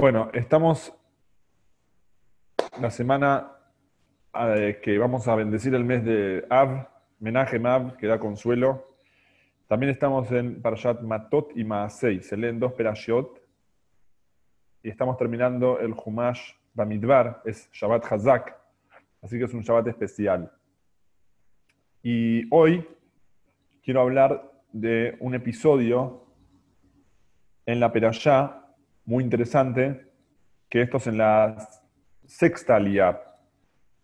Bueno, estamos la semana eh, que vamos a bendecir el mes de Av, Menaje Mav, que da consuelo. También estamos en Parashat Matot y Maasei, se leen dos Perashiot. Y estamos terminando el Humash Bamidbar, es Shabbat Hazak, así que es un Shabbat especial. Y hoy quiero hablar de un episodio en la Perashá muy interesante, que esto es en la sexta alía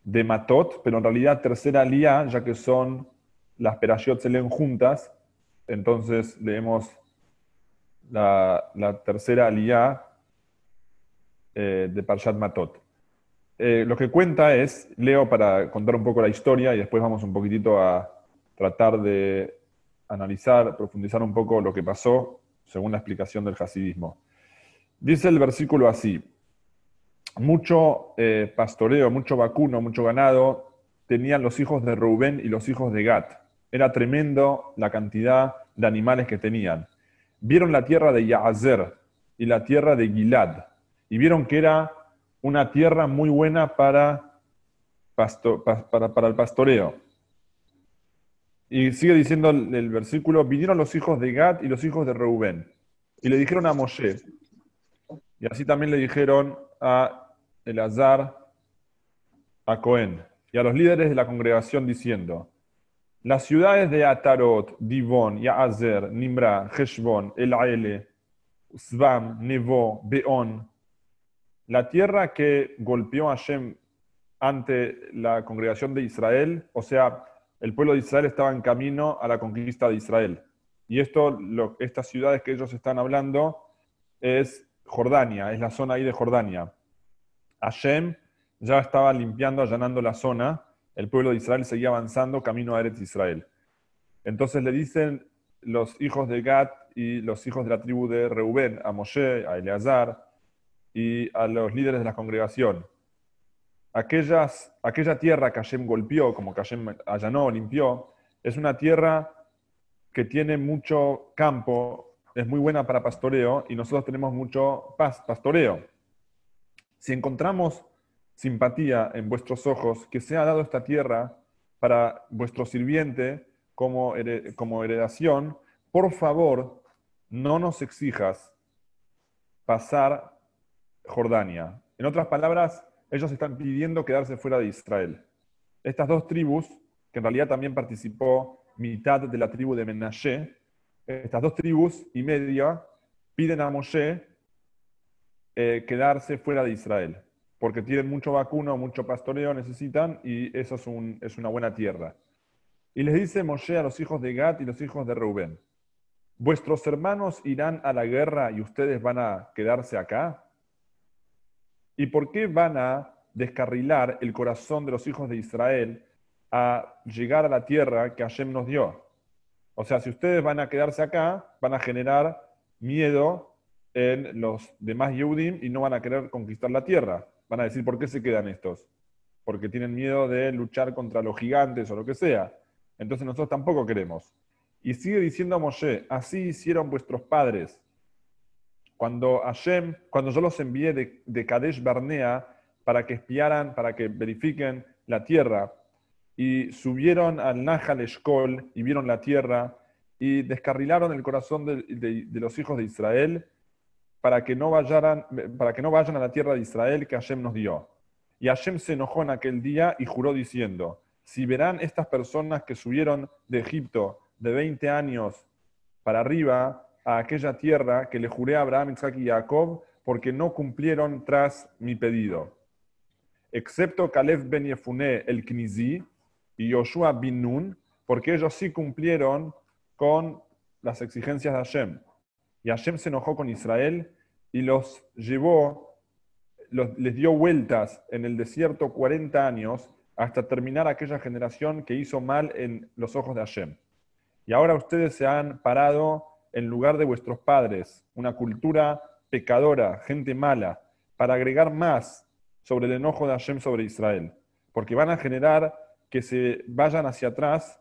de Matot, pero en realidad tercera alía, ya que son las perashiot se leen juntas, entonces leemos la, tercera alía eh, de Parshat Matot. Eh, lo que cuenta es, leo para contar un poco la historia y después vamos un poquitito a tratar de analizar, profundizar un poco lo que pasó según la explicación del hasidismo. Dice el versículo así, mucho eh, pastoreo, mucho vacuno, mucho ganado tenían los hijos de Reubén y los hijos de Gat. Era tremendo la cantidad de animales que tenían. Vieron la tierra de Yaazer y la tierra de Gilad y vieron que era una tierra muy buena para, para, para el pastoreo. Y sigue diciendo el, el, versículo, vinieron los hijos de Gad y los hijos de Reubén. Y le dijeron a Moshe, y así también le dijeron a Elazar, a Cohen y a los líderes de la congregación diciendo, las ciudades de Atarot, Divon, Yaazer, Nimra, Heshbon, El Svam, Nevo, Beon, la tierra que golpeó a Hashem ante la congregación de Israel, o sea, el pueblo de Israel estaba en camino a la conquista de Israel. Y esto, estas ciudades que ellos están hablando, es Jordania, es la zona ahí de Jordania. Hashem ya estaba limpiando, allanando la zona, el pueblo de Israel seguía avanzando camino a Eretz Israel. Entonces le dicen los hijos de Gad y los hijos de la tribu de Reubén, a Moshe, a Eleazar y a los líderes de la congregación. Aquellas, aquella tierra que Hashem golpeó, como que Hashem allanó, limpió, es una tierra que tiene mucho campo, es muy buena para pastoreo y nosotros tenemos mucho paz, pastoreo. Si encontramos simpatía en vuestros ojos, que se ha dado esta tierra para vuestro sirviente como, como heredación, por favor, no nos exijas pasar Jordania. En otras palabras, ellos están pidiendo quedarse fuera de Israel. Estas dos tribus, que en realidad también participó mitad de la tribu de Menashe, estas dos tribus y media piden a Moshe eh, quedarse fuera de Israel, porque tienen mucho vacuno, mucho pastoreo, necesitan, y eso es, una buena tierra. Y les dice Moshe a los hijos de Gad y los hijos de Reubén, ¿vuestros hermanos irán a la guerra y ustedes van a quedarse acá? ¿Y por qué van a descarrilar el corazón de los hijos de Israel a llegar a la tierra que Hashem nos dio? O sea, si ustedes van a quedarse acá, van a generar miedo en los demás Yehudim y no van a querer conquistar la tierra. Van a decir, ¿por qué se quedan estos? Porque tienen miedo de luchar contra los gigantes o lo que sea. Entonces nosotros tampoco queremos. Y sigue diciendo a Moshe, así hicieron vuestros padres. Cuando Hashem, cuando yo los envié de, de Kadesh Barnea para que espiaran, para que verifiquen la tierra, y subieron al Nahal Eshkol y vieron la tierra y descarrilaron el corazón de, los hijos de Israel para que, no vayan, para que no vayan a la tierra de Israel que Hashem nos dio. Y Hashem se enojó en aquel día y juró diciendo, si verán estas personas que subieron de Egipto de 20 años para arriba a aquella tierra que le juré a Abraham, Isaac y Jacob, porque no cumplieron tras mi pedido. Excepto Caleb ben Yefune el Knizi, y Joshua bin Nun, porque ellos sí cumplieron con las exigencias de Hashem. Y Hashem se enojó con Israel y los llevó, les dio vueltas en el desierto 40 años hasta terminar aquella generación que hizo mal en los ojos de Hashem. Y ahora ustedes se han parado en lugar de vuestros padres, una cultura pecadora, gente mala, para agregar más sobre el enojo de Hashem sobre Israel. Porque van a generar que se vayan hacia atrás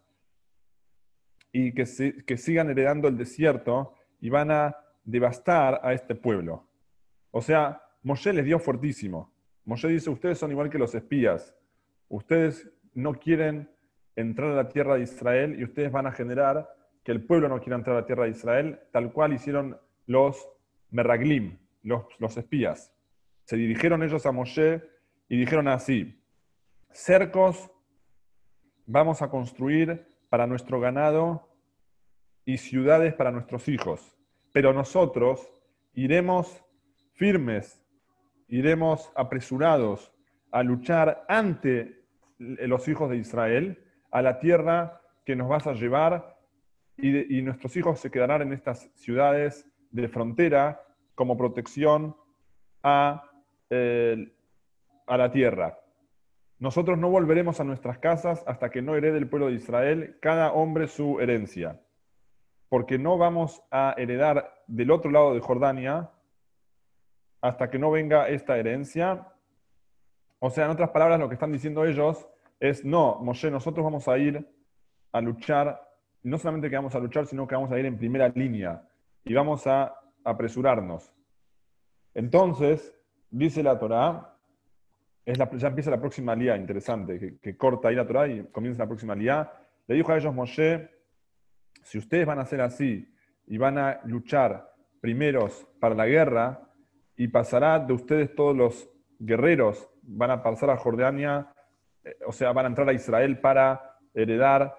y que, que sigan heredando el desierto y van a devastar a este pueblo. O sea, Moshe les dio fuertísimo. Moshe dice, ustedes son igual que los espías. Ustedes no quieren entrar a la tierra de Israel y ustedes van a generar que el pueblo no quiera entrar a la tierra de Israel, tal cual hicieron los Meraglim, los, los espías. Se dirigieron ellos a Moshe y dijeron así, cercos vamos a construir para nuestro ganado y ciudades para nuestros hijos, pero nosotros iremos firmes, iremos apresurados a luchar ante los hijos de Israel a la tierra que nos vas a llevar y, nuestros hijos se quedarán en estas ciudades de frontera como protección a, a la tierra. Nosotros no volveremos a nuestras casas hasta que no herede el pueblo de Israel cada hombre su herencia, porque no vamos a heredar del otro lado de Jordania hasta que no venga esta herencia. O sea, en otras palabras, lo que están diciendo ellos es, no, Moshe, nosotros vamos a ir a luchar, no solamente que vamos a luchar, sino que vamos a ir en primera línea y vamos a apresurarnos. Entonces, dice la Torá, es la, ya empieza la próxima lía interesante, que, corta ahí la Torah y comienza la próxima lía. Le dijo a ellos Moshe, si ustedes van a hacer así y van a luchar primeros para la guerra, y pasará de ustedes todos los guerreros, van a pasar a Jordania, eh, o sea, van a entrar a Israel para heredar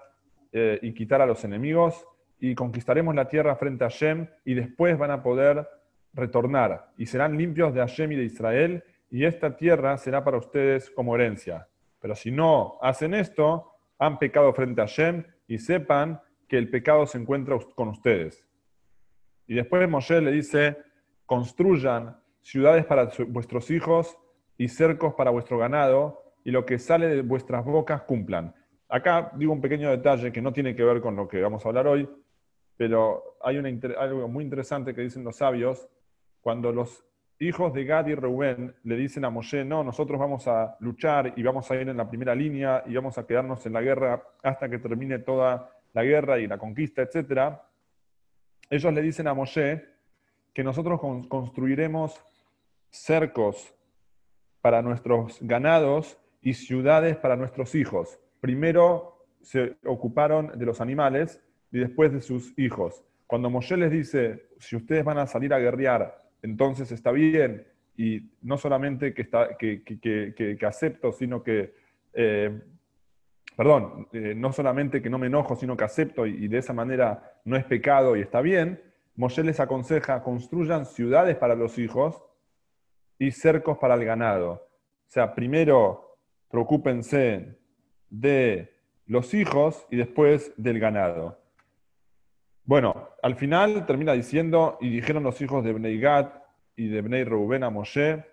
eh, y quitar a los enemigos, y conquistaremos la tierra frente a Hashem, y después van a poder retornar, y serán limpios de Hashem y de Israel, y esta tierra será para ustedes como herencia. Pero si no hacen esto, han pecado frente a Hashem y sepan que el pecado se encuentra con ustedes. Y después Moshe le dice, construyan ciudades para vuestros hijos y cercos para vuestro ganado, y lo que sale de vuestras bocas cumplan. Acá digo un pequeño detalle que no tiene que ver con lo que vamos a hablar hoy, pero hay algo muy interesante que dicen los sabios, cuando los hijos de Gad y Reuben le dicen a Moshe, no, nosotros vamos a luchar y vamos a ir en la primera línea y vamos a quedarnos en la guerra hasta que termine toda la guerra y la conquista, etc. Ellos le dicen a Moshe que nosotros construiremos cercos para nuestros ganados y ciudades para nuestros hijos. Primero se ocuparon de los animales y después de sus hijos. Cuando Moshe les dice, si ustedes van a salir a guerrear entonces está bien. Y no solamente que, está, acepto, sino que, eh, perdón, eh, no solamente que no me enojo, sino que acepto y, de esa manera no es pecado y está bien, Moshe les aconseja, construyan ciudades para los hijos y cercos para el ganado. O sea, primero preocúpense de los hijos y después del ganado. Bueno, al final termina diciendo, y dijeron los hijos de Bnei y de Bnei Reuben a Moshe,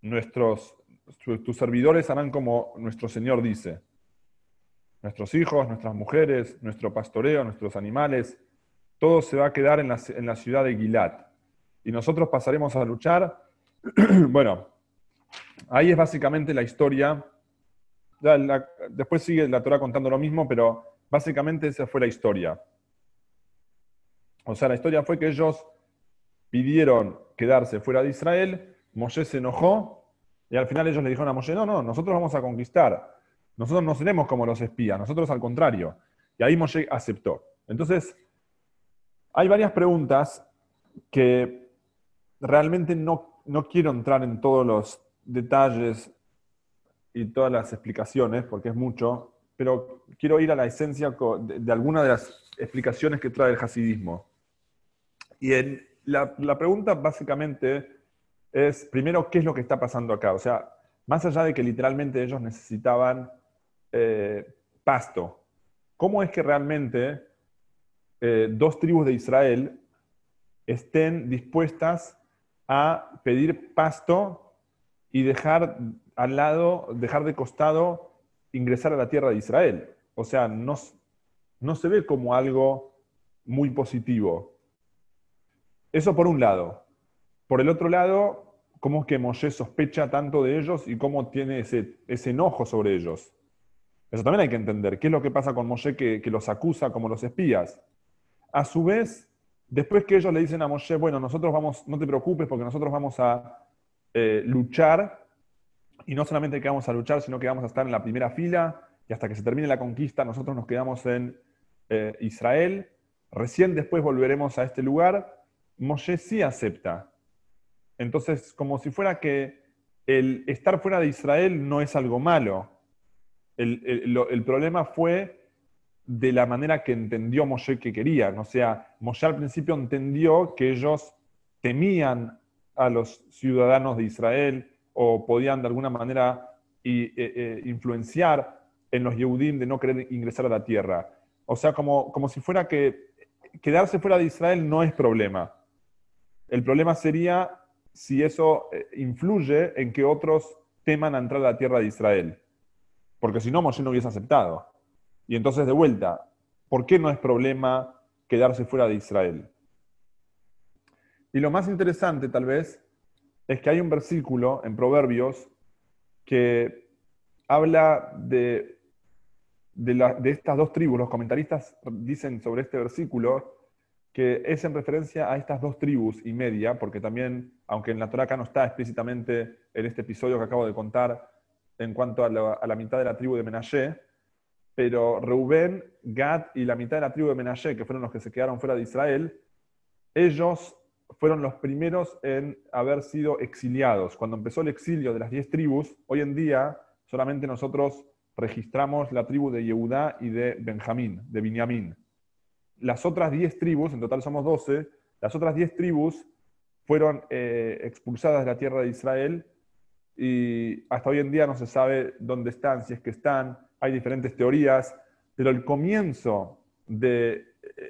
nuestros, tus servidores harán como nuestro Señor dice. Nuestros hijos, nuestras mujeres, nuestro pastoreo, nuestros animales, todo se va a quedar en la, ciudad de Gilad. Y nosotros pasaremos a luchar. bueno, ahí es básicamente la historia. después sigue la Torah contando lo mismo, pero básicamente esa fue la historia. O sea, la historia fue que ellos pidieron quedarse fuera de Israel, Moshe se enojó y al final ellos le dijeron a Moshe, no, no, nosotros vamos a conquistar, nosotros no seremos como los espías, nosotros al contrario. Y ahí Moshe aceptó. Entonces, hay varias preguntas que realmente no, no quiero entrar en todos los detalles y todas las explicaciones, porque es mucho, pero quiero ir a la esencia de, alguna de las explicaciones que trae el hasidismo. Y la, pregunta básicamente es, primero, ¿qué es lo que está pasando acá? O sea, más allá de que literalmente ellos necesitaban eh, pasto, ¿cómo es que realmente eh, dos tribus de Israel estén dispuestas a pedir pasto y dejar al lado, dejar de costado ingresar a la tierra de Israel? O sea, no, no se ve como algo muy positivo. Eso por un lado. Por el otro lado, cómo es que Moshe sospecha tanto de ellos y cómo tiene ese, ese enojo sobre ellos. Eso también hay que entender. ¿Qué es lo que pasa con Moshe que, los acusa como los espías? A su vez, Después que ellos le dicen a Moshe, bueno, nosotros vamos, no te preocupes porque nosotros vamos a eh, luchar, y no solamente que vamos a luchar, sino que vamos a estar en la primera fila, y hasta que se termine la conquista nosotros nos quedamos en eh, Israel, recién después volveremos a este lugar, Moshe sí acepta. Entonces, como si fuera que el estar fuera de Israel no es algo malo. El, problema fue de la manera que entendió Moshe que querían. O sea, Moshe al principio entendió que ellos temían a los ciudadanos de Israel o podían de alguna manera eh, eh, influenciar en los Yehudim de no querer ingresar a la tierra. O sea, como, como si fuera que quedarse fuera de Israel no es problema. El problema sería si eso eh, influye en que otros teman a entrar a la tierra de Israel. Porque si no, Moshe no hubiese aceptado. Y entonces, de vuelta, ¿por qué no es problema quedarse fuera de Israel? Y lo más interesante, tal vez, es que hay un versículo en Proverbios que habla de, de, de estas dos tribus. Los comentaristas dicen sobre este versículo que es en referencia a estas dos tribus y media, porque también, aunque en la Torah acá no está explícitamente en este episodio que acabo de contar en cuanto a la, mitad de la tribu de Menashe, pero Reubén, Gad y la mitad de la tribu de Menashe, que fueron los que se quedaron fuera de Israel, ellos fueron los primeros en haber sido exiliados. Cuando empezó el exilio de las diez tribus, hoy en día solamente nosotros registramos la tribu de Yehudá y de Benjamín, de Binyamin las otras 10 tribus, en total somos 12, las otras 10 tribus fueron eh, expulsadas de la tierra de Israel y hasta hoy en día no se sabe dónde están, si es que están, hay diferentes teorías, pero el comienzo de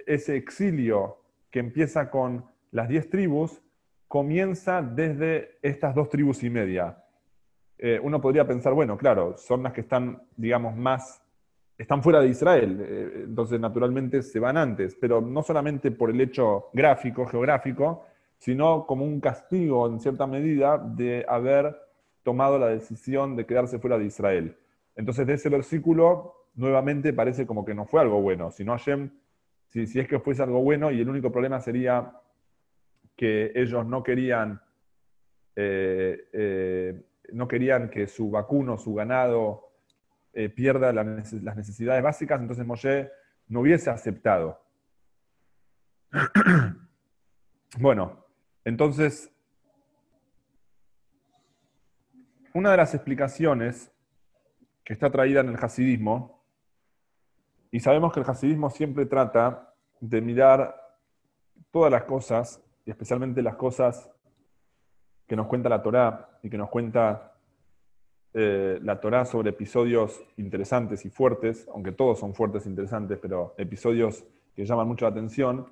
ese exilio que empieza con las 10 tribus comienza desde estas dos tribus y media. Eh, uno podría pensar, bueno, claro, son las que están, digamos, más están fuera de Israel, eh, entonces naturalmente se van antes, pero no solamente por el hecho gráfico, geográfico, sino como un castigo en cierta medida de haber tomado la decisión de quedarse fuera de Israel. Entonces de ese versículo nuevamente parece como que no fue algo bueno, sino Hashem, si, si es que fuese algo bueno y el único problema sería que ellos no querían, eh, eh, no querían que su vacuno, su ganado, eh, pierda las necesidades básicas, entonces Moshe no hubiese aceptado. bueno, entonces, una de las explicaciones que está traída en el hasidismo, y sabemos que el hasidismo siempre trata de mirar todas las cosas, y especialmente las cosas que nos cuenta la Torá y que nos cuenta eh, la Torá sobre episodios interesantes y fuertes, aunque todos son fuertes e interesantes, pero episodios que llaman mucho la atención,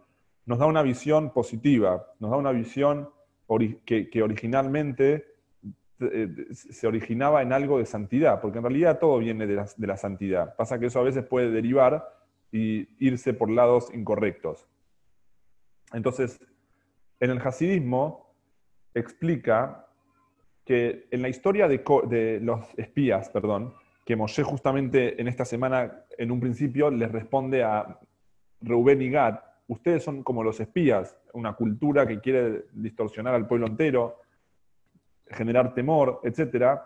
nos da una visión positiva, nos da una visión que, originalmente eh, se originaba en algo de santidad, porque en realidad todo viene de la, santidad. Pasa que eso a veces puede derivar y irse por lados incorrectos. Entonces, en el hasidismo explica que en la historia de, los espías, perdón, que Moshe justamente en esta semana, en un principio, les responde a Reuben y Gad, ustedes son como los espías, una cultura que quiere distorsionar al pueblo entero, generar temor, etc.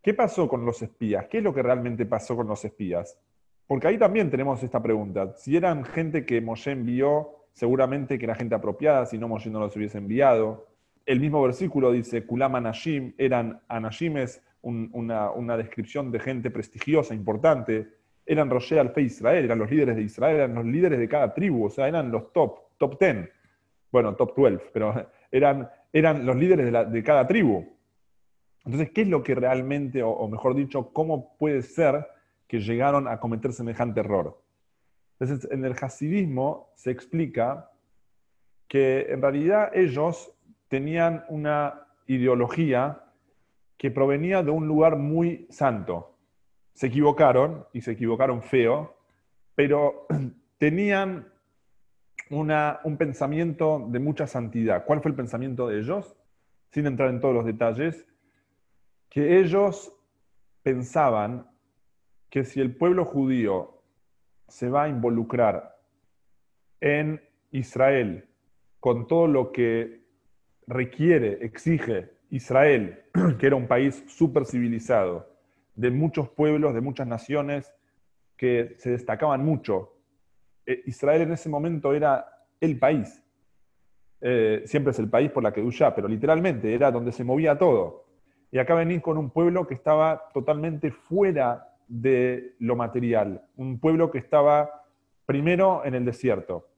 ¿Qué pasó con los espías? ¿Qué es lo que realmente pasó con los espías? Porque ahí también tenemos esta pregunta. Si eran gente que Moshe envió, seguramente que era gente apropiada, si no Moshe no los hubiese enviado el mismo versículo dice, Kulam Anashim, eran Anashimes, una, descripción de gente prestigiosa, importante, eran Roger Alfe Israel, eran los líderes de Israel, eran los líderes de cada tribu, o sea, eran los top, top 10, bueno, top 12, pero eran, eran los líderes de, cada tribu. Entonces, ¿qué es lo que realmente, o, mejor dicho, cómo puede ser que llegaron a cometer semejante error? Entonces, en el hasidismo se explica que en realidad ellos tenían una ideología que provenía de un lugar muy santo. Se equivocaron, y se equivocaron feo, pero tenían un pensamiento de mucha santidad. ¿Cuál fue el pensamiento de ellos? Sin entrar en todos los detalles, que ellos pensaban que si el pueblo judío se va a involucrar en Israel, con todo lo que requiere, exige Israel, que era un país súper civilizado, de muchos pueblos, de muchas naciones que se destacaban mucho. Eh, Israel en ese momento era el país. Eh, siempre es el país por la que duya, pero literalmente era donde se movía todo. Y acá venís con un pueblo que estaba totalmente fuera de lo material, un pueblo que estaba primero en el desierto.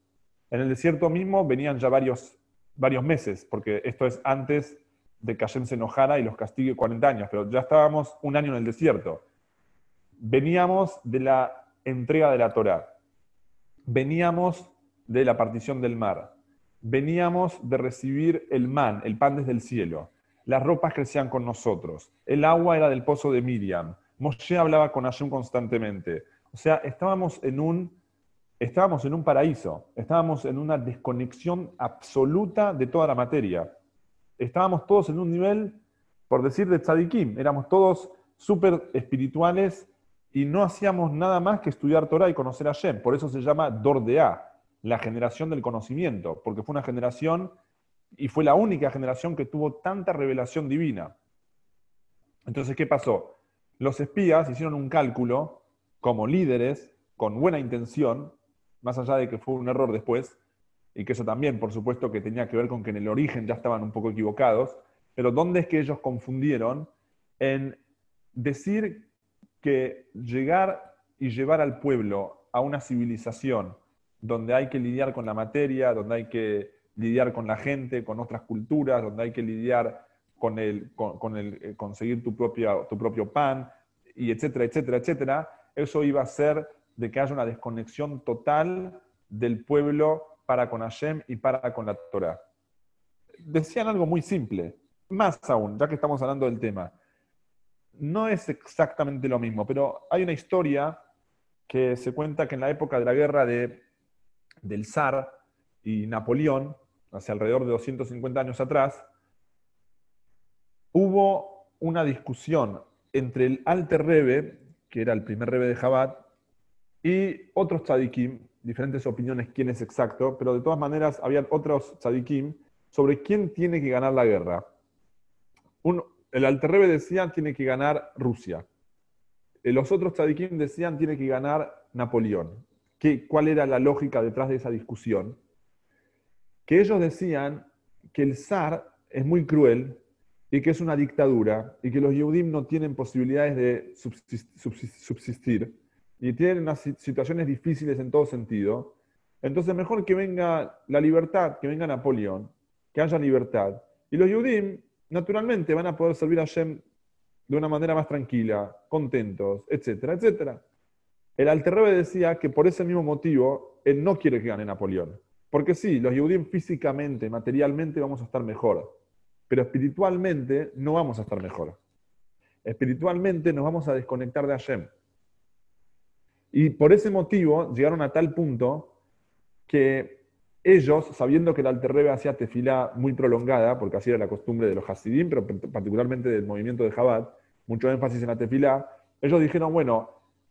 En el desierto mismo venían ya varios, varios meses, porque esto es antes de que Hashem se enojara y los castigue 40 años, pero ya estábamos un año en el desierto. Veníamos de la entrega de la Torá, veníamos de la partición del mar, veníamos de recibir el man, el pan desde el cielo, las ropas crecían con nosotros, el agua era del pozo de Miriam, Moshe hablaba con Hashem constantemente. O sea, estábamos en un estábamos en un paraíso, estábamos en una desconexión absoluta de toda la materia estábamos todos en un nivel, por decir, de tzadikim. Éramos todos súper espirituales y no hacíamos nada más que estudiar Torah y conocer a Shem. Por eso se llama Dordea, la generación del conocimiento, porque fue una generación y fue la única generación que tuvo tanta revelación divina. Entonces, ¿qué pasó? Los espías hicieron un cálculo como líderes, con buena intención, más allá de que fue un error después, y que eso también, por supuesto, que tenía que ver con que en el origen ya estaban un poco equivocados, pero ¿dónde es que ellos confundieron en decir que llegar y llevar al pueblo a una civilización donde hay que lidiar con la materia, donde hay que lidiar con la gente, con otras culturas, donde hay que lidiar con el, con, el eh, conseguir tu, propia, tu propio pan, y etcétera, etcétera, etcétera, eso iba a ser de que haya una desconexión total del pueblo para con Hashem y para con la Torah. Decían algo muy simple, más aún, ya que estamos hablando del tema. No es exactamente lo mismo, pero hay una historia que se cuenta que en la época de la guerra de, del zar y Napoleón, hace alrededor de 250 años atrás, hubo una discusión entre el Alter Rebbe, que era el primer Rebbe de Jabat, y otros tzadikim, diferentes opiniones quién es exacto, pero de todas maneras había otros tzadikim sobre quién tiene que ganar la guerra. el Alterrebe decía tiene que ganar Rusia. Eh, los otros tzadikim decían tiene que ganar Napoleón. ¿Qué, ¿Cuál era la lógica detrás de esa discusión? Que ellos decían que el zar es muy cruel y que es una dictadura y que los Yehudim no tienen posibilidades de subsistir y tienen unas situaciones difíciles en todo sentido, entonces mejor que venga la libertad, que venga Napoleón, que haya libertad. Y los Yudim, naturalmente, van a poder servir a Shem de una manera más tranquila, contentos, etcétera, etcétera. El Alterrebe decía que por ese mismo motivo, él no quiere que gane Napoleón. Porque sí, los Yudim físicamente, materialmente vamos a estar mejor, pero espiritualmente no vamos a estar mejor. Espiritualmente nos vamos a desconectar de Hashem. Y por ese motivo llegaron a tal punto que ellos, sabiendo que el Alterrebe hacía tefilá muy prolongada, porque así era la costumbre de los Hasidim, pero particularmente del movimiento de Jabat, mucho énfasis en la tefilá, ellos dijeron, bueno,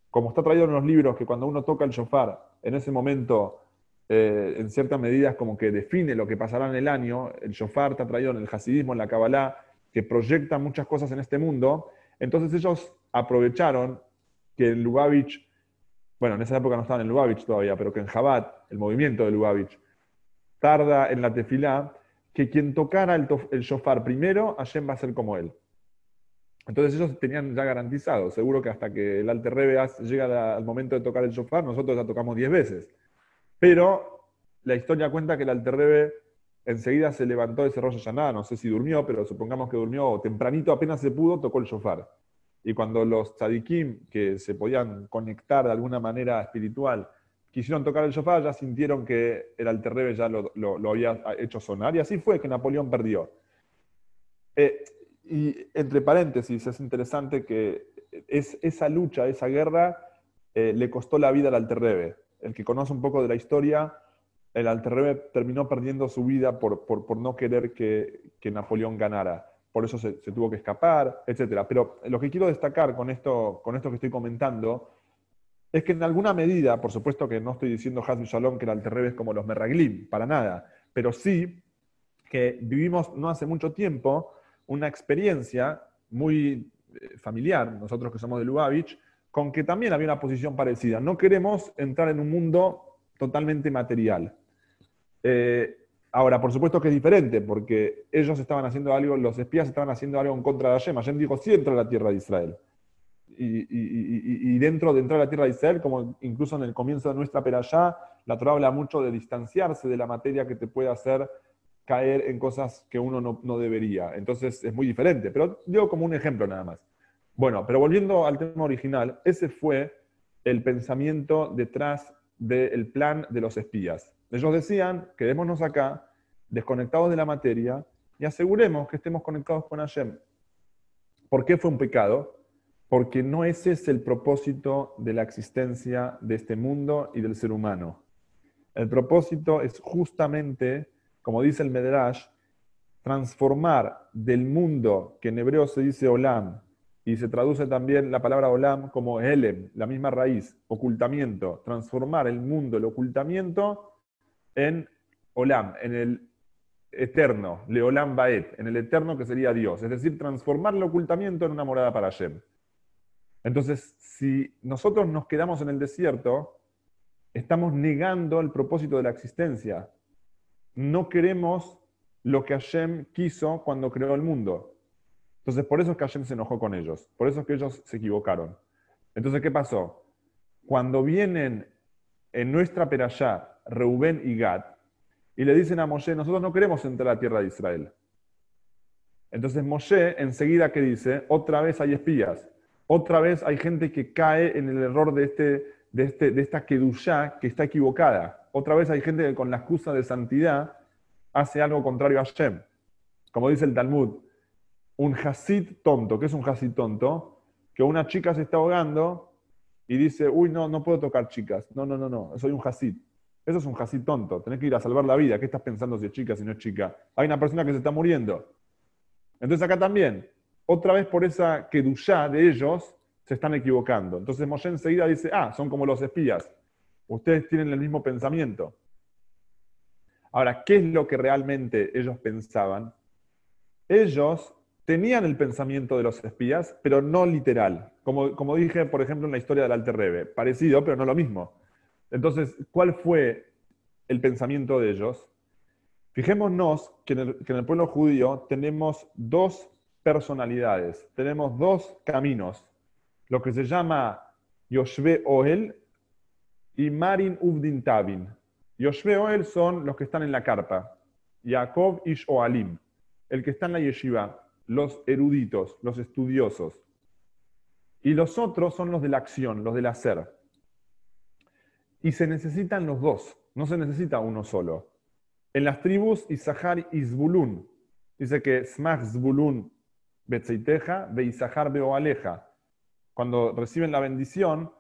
como está traído en los libros que cuando uno toca el shofar, en ese momento, eh, en ciertas medidas como que define lo que pasará en el año, el shofar está traído en el hasidismo, en la Kabbalah, que proyecta muchas cosas en este mundo, entonces ellos aprovecharon que el Lubavitch bueno, en esa época no estaban en Lubavitch todavía, pero que en Jabat, el movimiento de Lubavitch, tarda en la tefilá, que quien tocara el, shofar primero, Hashem va a ser como él. Entonces ellos tenían ya garantizado, seguro que hasta que el Alter Rebbe llega al momento de tocar el shofar, nosotros ya tocamos 10 veces. Pero la historia cuenta que el Alter Rebbe enseguida se levantó de ese rollo Yaná, no sé si durmió, pero supongamos que durmió tempranito, apenas se pudo, tocó el shofar. Y cuando los tzadikim, que se podían conectar de alguna manera espiritual, quisieron tocar el shofar, ya sintieron que el Alterrebe ya lo, había hecho sonar. Y así fue que Napoleón perdió. Eh, y entre paréntesis, es interesante que es, esa lucha, esa guerra, eh, le costó la vida al Alterrebe. El que conoce un poco de la historia, el Alterrebe terminó perdiendo su vida por, por, no querer que, que Napoleón ganara por eso se, tuvo que escapar, etc. Pero lo que quiero destacar con esto, con esto que estoy comentando es que en alguna medida, por supuesto que no estoy diciendo Hasbi Shalom que el Alter como los Merraglim, para nada, pero sí que vivimos no hace mucho tiempo una experiencia muy eh, familiar, nosotros que somos de Lubavitch, con que también había una posición parecida. No queremos entrar en un mundo totalmente material. Eh, ahora, por supuesto que es diferente, porque ellos estaban haciendo algo, los espías estaban haciendo algo en contra de Hashem. Hashem dijo, sí entra a la tierra de Israel. Y, dentro de entrar a la tierra de Israel, como incluso en el comienzo de nuestra perashá, la Torah habla mucho de distanciarse de la materia que te puede hacer caer en cosas que uno no, no debería. Entonces es muy diferente, pero digo como un ejemplo nada más. Bueno, pero volviendo al tema original, ese fue el pensamiento detrás del plan de los espías. Ellos decían, quedémonos acá, desconectados de la materia, y aseguremos que estemos conectados con Hashem. ¿Por qué fue un pecado? Porque no ese es el propósito de la existencia de este mundo y del ser humano. El propósito es justamente, como dice el Medrash, transformar del mundo que en hebreo se dice olam y se traduce también la palabra olam como elem, la misma raíz, ocultamiento, transformar el mundo, el ocultamiento, en olam, en el eterno, leolam baet, en el eterno que sería Dios, es decir, transformar el ocultamiento en una morada para Hashem. Entonces, si nosotros nos quedamos en el desierto, estamos negando el propósito de la existencia. No queremos lo que Hashem quiso cuando creó el mundo. Entonces, por eso es que Hashem se enojó con ellos. Por eso es que ellos se equivocaron. Entonces, ¿qué pasó? Cuando vienen en nuestra perashá, Reubén y Gad, y le dicen a Moshe, nosotros no queremos entrar a la tierra de Israel. Entonces Moshe enseguida que dice, otra vez hay espías, otra vez hay gente que cae en el error de, este, de, este, de esta kedushá que está equivocada. Otra vez hay gente que con la excusa de santidad hace algo contrario a Hashem. Como dice el Talmud, un Hasid tonto. ¿Qué es un Hasid tonto? Que una chica se está ahogando y dice, uy, no, no puedo tocar chicas. No, no, no, no, soy un Hasid. Eso es un Hasid tonto. Tenés que ir a salvar la vida. ¿Qué estás pensando si es chica, si no es chica? Hay una persona que se está muriendo. Entonces acá también, otra vez por esa kedushá de ellos, se están equivocando. Entonces Moshe enseguida dice, ah, son como los espías. Ustedes tienen el mismo pensamiento. Ahora, ¿qué es lo que realmente ellos pensaban? Ellos tenían el pensamiento de los espías, pero no literal. Como, como dije, por ejemplo, en la historia del Alter Rebbe. Parecido, pero no lo mismo. Entonces, ¿cuál fue el pensamiento de ellos? Fijémonos que en el, pueblo judío tenemos dos personalidades, tenemos dos caminos. Lo que se llama Yoshve Oel y Marin Uvdin Tabin. Yoshve Oel son los que están en la carpa. Yaakov Ish Oalim, el que está en la yeshiva los eruditos, los estudiosos. Y los otros son los de la acción, los del hacer. Y se necesitan los dos, no se necesita uno solo. En las tribus Isahar y Zbulun, dice que Smach Zbulun Betzeiteja, Be Isahar Beoaleja. Cuando reciben la bendición,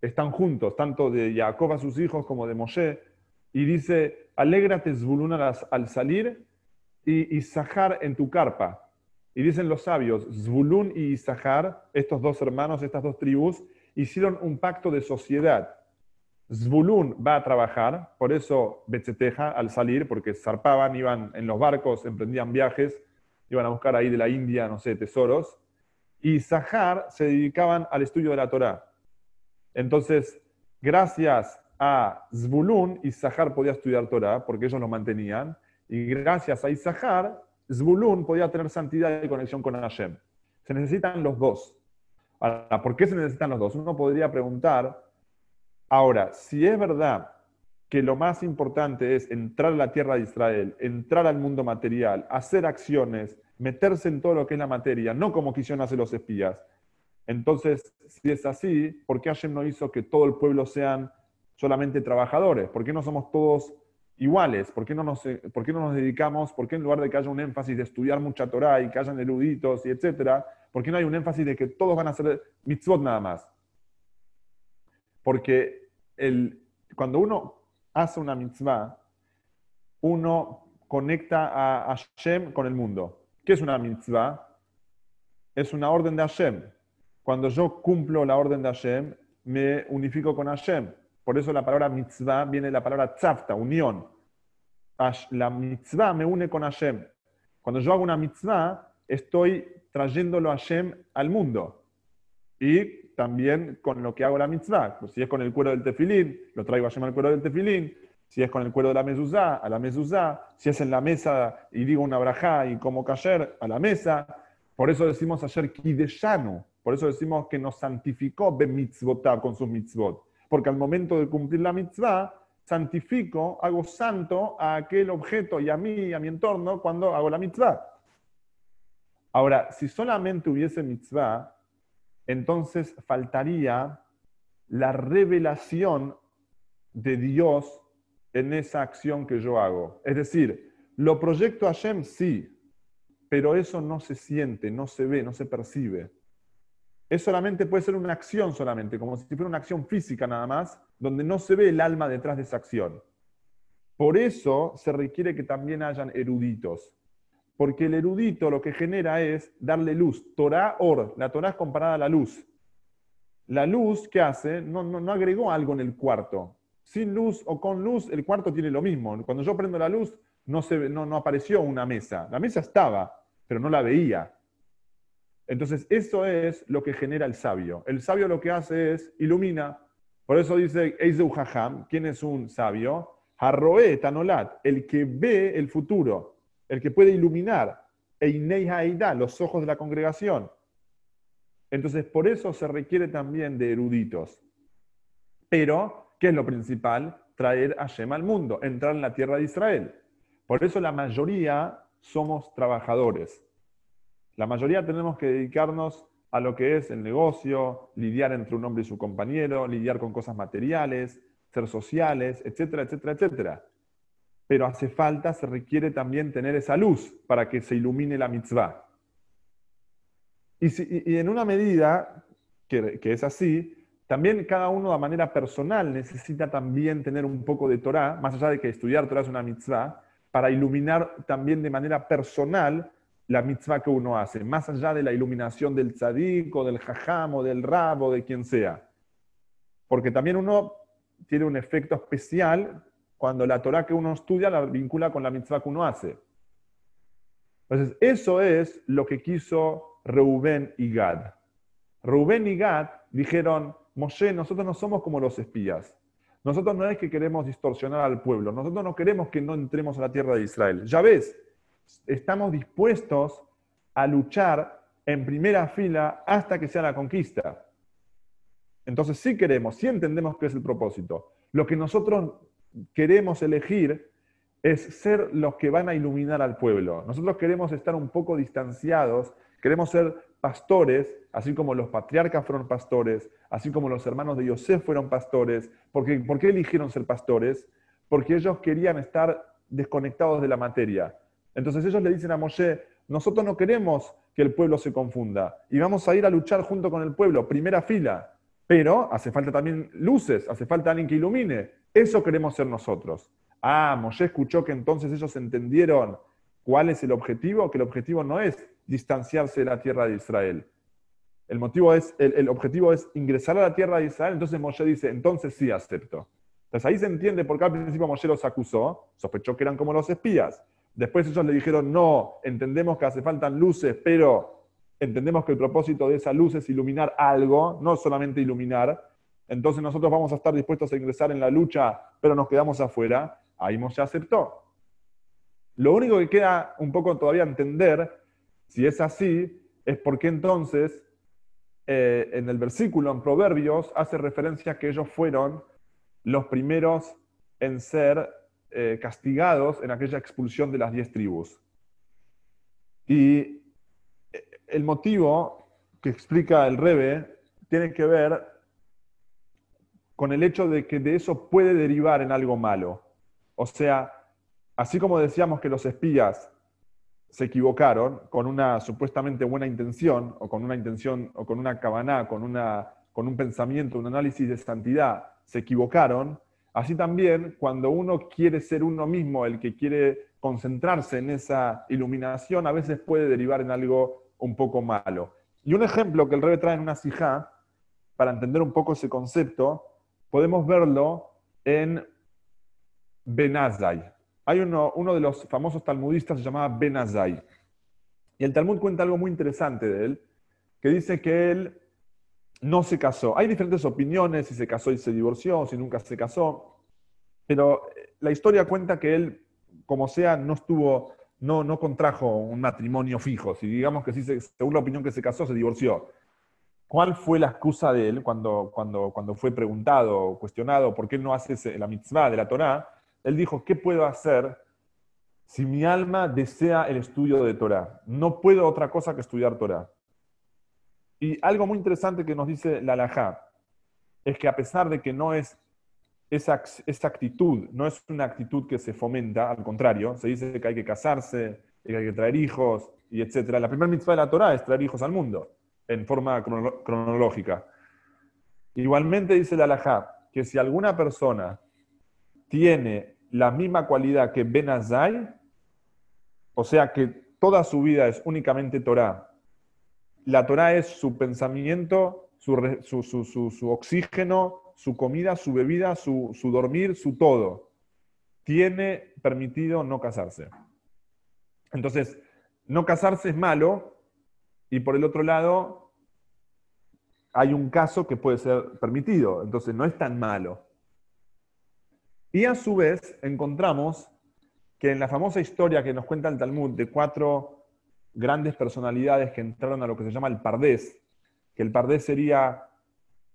están juntos, tanto de Jacob a sus hijos como de Moshe, y dice, alégrate Zbulun al salir y Isahar en tu carpa. Y dicen los sabios, Zvulun y Isahar, estos dos hermanos, estas dos tribus, hicieron un pacto de sociedad. Zvulun va a trabajar, por eso Betzeteja al salir, porque zarpaban, iban en los barcos, emprendían viajes, iban a buscar ahí de la India, no sé, tesoros. Y Sahar se dedicaban al estudio de la Torá. Entonces, gracias a Zvulun, Isahar podía estudiar Torá, porque ellos lo mantenían. Y gracias a Isahar, Zvulun podía tener santidad y conexión con Hashem. Se necesitan los dos. Ahora, ¿por qué se necesitan los dos? Uno podría preguntar, ahora, si es verdad que lo más importante es entrar a la tierra de Israel, entrar al mundo material, hacer acciones, meterse en todo lo que es la materia, no como quisieron hacer los espías. Entonces, si es así, ¿por qué Hashem no hizo que todo el pueblo sean solamente trabajadores? ¿Por qué no somos todos iguales. ¿Por qué, no nos, eh, ¿Por qué no nos dedicamos, por qué en lugar de que haya un énfasis de estudiar mucha Torah y que hayan eruditos y etcétera, por qué no hay un énfasis de que todos van a hacer mitzvot nada más? Porque el, cuando uno hace una mitzvah, uno conecta a Hashem con el mundo. ¿Qué es una mitzvah? Es una orden de Hashem. Cuando yo cumplo la orden de Hashem, me unifico con Hashem. Por eso la palabra mitzvah viene de la palabra tzafta, unión. La mitzvah me une con Hashem. Cuando yo hago una mitzvah, estoy trayéndolo a Hashem al mundo. Y también con lo que hago la mitzvah. Pues si es con el cuero del tefilín, lo traigo a Hashem al cuero del tefilín. Si es con el cuero de la mezuzá, a la mezuzá. Si es en la mesa y digo una brajá y como cayer, a la mesa. Por eso decimos ayer kideshanu. Por eso decimos que nos santificó ben mitzvotá con sus mitzvot. Porque al momento de cumplir la mitzvah, santifico, hago santo a aquel objeto y a mí y a mi entorno cuando hago la mitzvah. Ahora, si solamente hubiese mitzvah, entonces faltaría la revelación de Dios en esa acción que yo hago. Es decir, lo proyecto a Hashem, sí, pero eso no se siente, no se ve, no se percibe. Es solamente, puede ser una acción solamente, como si fuera una acción física nada más, donde no se ve el alma detrás de esa acción. Por eso se requiere que también hayan eruditos. Porque el erudito lo que genera es darle luz. Torah or. La Torah es comparada a la luz. La luz, ¿qué hace? No, agregó algo en el cuarto. Sin luz o con luz, el cuarto tiene lo mismo. Cuando yo prendo la luz, no apareció una mesa. La mesa estaba, pero no la veía. Entonces, eso es lo que genera el sabio. El sabio lo que hace es ilumina. Por eso dice Eizeu Haham, ¿quién es un sabio? Harroe Tanolat, el que ve el futuro, el que puede iluminar. Einei Haida, los ojos de la congregación. Entonces, por eso se requiere también de eruditos. Pero, ¿qué es lo principal? Traer a Shem al mundo, entrar en la tierra de Israel. Por eso la mayoría somos trabajadores. La mayoría tenemos que dedicarnos a lo que es el negocio, lidiar entre un hombre y su compañero, lidiar con cosas materiales, ser sociales, etcétera, etcétera, etcétera. Pero hace falta, se requiere también tener esa luz para que se ilumine la mitzvah. Y, en una medida que, es así, también cada uno de manera personal necesita también tener un poco de Torah, más allá de que estudiar Torah es una mitzvah, para iluminar también de manera personal la mitzvah que uno hace, más allá de la iluminación del tzadik o del jajam o del rabo, de quien sea. Porque también uno tiene un efecto especial cuando la Torah que uno estudia la vincula con la mitzvah que uno hace. Entonces, eso es lo que quiso Reubén y Gad. Reubén y Gad dijeron, Moshe, nosotros no somos como los espías. Nosotros no es que queremos distorsionar al pueblo, nosotros no queremos que no entremos a la tierra de Israel. Ya ves, estamos dispuestos a luchar en primera fila hasta que sea la conquista. Entonces sí queremos, sí entendemos que es el propósito. Lo que nosotros queremos elegir es ser los que van a iluminar al pueblo. Nosotros queremos estar un poco distanciados, queremos ser pastores, así como los patriarcas fueron pastores, así como los hermanos de Yosef fueron pastores. Porque, ¿Por qué eligieron ser pastores? Porque ellos querían estar desconectados de la materia. Entonces ellos le dicen a Moshe, nosotros no queremos que el pueblo se confunda y vamos a ir a luchar junto con el pueblo, primera fila, pero hace falta también luces, hace falta alguien que ilumine. Eso queremos ser nosotros. Ah, Moshe escuchó que entonces ellos entendieron cuál es el objetivo, que el objetivo no es distanciarse de la tierra de Israel. El, motivo es, el, objetivo es ingresar a la tierra de Israel, entonces Moshe dice, entonces sí acepto. Entonces ahí se entiende por qué al principio Moshe los acusó, sospechó que eran como los espías. Después ellos le dijeron, no, entendemos que hace falta luces, pero entendemos que el propósito de esa luz es iluminar algo, no solamente iluminar. Entonces nosotros vamos a estar dispuestos a ingresar en la lucha, pero nos quedamos afuera. Ahí Moshe aceptó. Lo único que queda un poco todavía entender, si es así, es porque entonces eh, en el versículo, en Proverbios, hace referencia a que ellos fueron los primeros en ser eh, castigados en aquella expulsión de las diez tribus. Y eh, el motivo que explica el Rebe tiene que ver con el hecho de que de eso puede derivar en algo malo. O sea, así como decíamos que los espías se equivocaron con una supuestamente buena intención, o con una intención, o con una cabana, con, una, con un pensamiento, un análisis de santidad, se equivocaron, Así también, cuando uno quiere ser uno mismo, el que quiere concentrarse en esa iluminación, a veces puede derivar en algo un poco malo. Y un ejemplo que el rey trae en una sijá para entender un poco ese concepto, podemos verlo en Benazai. Hay uno, uno de los famosos talmudistas se llamaba Benazai. Y el Talmud cuenta algo muy interesante de él, que dice que él no se casó. Hay diferentes opiniones, si se casó y se divorció, si nunca se casó, pero la historia cuenta que él, como sea, no estuvo, no, no contrajo un matrimonio fijo. Si digamos que sí, según la opinión que se casó, se divorció. ¿Cuál fue la excusa de él cuando, cuando, cuando fue preguntado, cuestionado por qué no hace la mitzvah de la Torá? Él dijo, ¿qué puedo hacer si mi alma desea el estudio de Torá? No puedo otra cosa que estudiar Torá. Y algo muy interesante que nos dice la Alajá es que a pesar de que no es esa, esa, actitud, no es una actitud que se fomenta, al contrario, se dice que hay que casarse, que hay que traer hijos, y etc. La primera mitzvah de la Torá es traer hijos al mundo, en forma cronológica. Igualmente dice la Alajá que si alguna persona tiene la misma cualidad que Benazai, o sea que toda su vida es únicamente Torah, la Torah es su pensamiento, su, oxígeno, su comida, su bebida, su, su dormir, su todo, tiene permitido no casarse. Entonces, no casarse es malo y por el otro lado hay un caso que puede ser permitido, entonces no es tan malo. Y a su vez encontramos que en la famosa historia que nos cuenta el Talmud de cuatro grandes personalidades que entraron a lo que se llama el Pardés, que el Pardés sería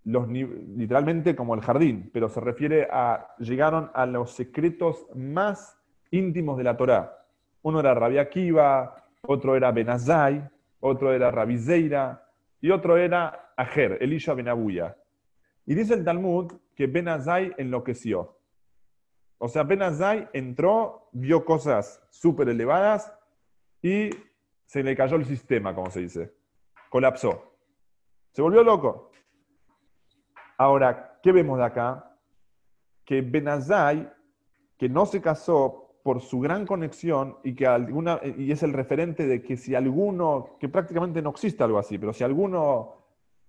los, literalmente como el jardín, pero se refiere a, llegaron a los secretos más íntimos de la Torá. Uno era Rabbi Akiva, otro era Benazai, otro era Rabbi Zeira, y otro era Ajer, Elisha Benabuya. Y dice el Talmud que Benazai enloqueció. O sea, apenas Zay entró, vio cosas súper elevadas y se le cayó el sistema, como se dice. Colapsó. Se volvió loco. Ahora, ¿qué vemos de acá? Que Benazai, que no se casó por su gran conexión y que alguna, y es el referente de que si alguno, que prácticamente no existe algo así, pero si alguno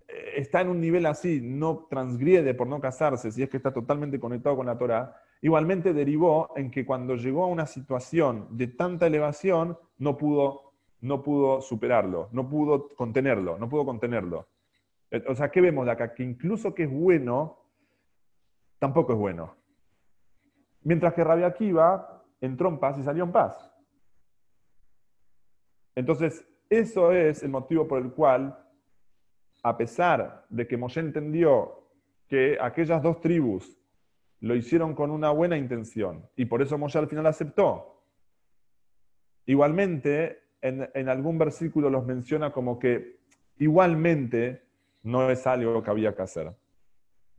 eh, está en un nivel así, no transgrede por no casarse, si es que está totalmente conectado con la Torah, igualmente derivó en que cuando llegó a una situación de tanta elevación, no pudo, no pudo superarlo, no pudo contenerlo, no pudo contenerlo. Eh, o sea, ¿qué vemos de acá? Que incluso que es bueno, tampoco es bueno. Mientras que Rabia Akiva entró en paz y salió en paz. Entonces, eso es el motivo por el cual, a pesar de que Moshe entendió que aquellas dos tribus lo hicieron con una buena intención y por eso Moshe al final aceptó. Igualmente, en, algún versículo los menciona como que igualmente no es algo que había que hacer.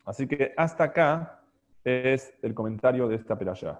Así que hasta acá es el comentario de esta peralla.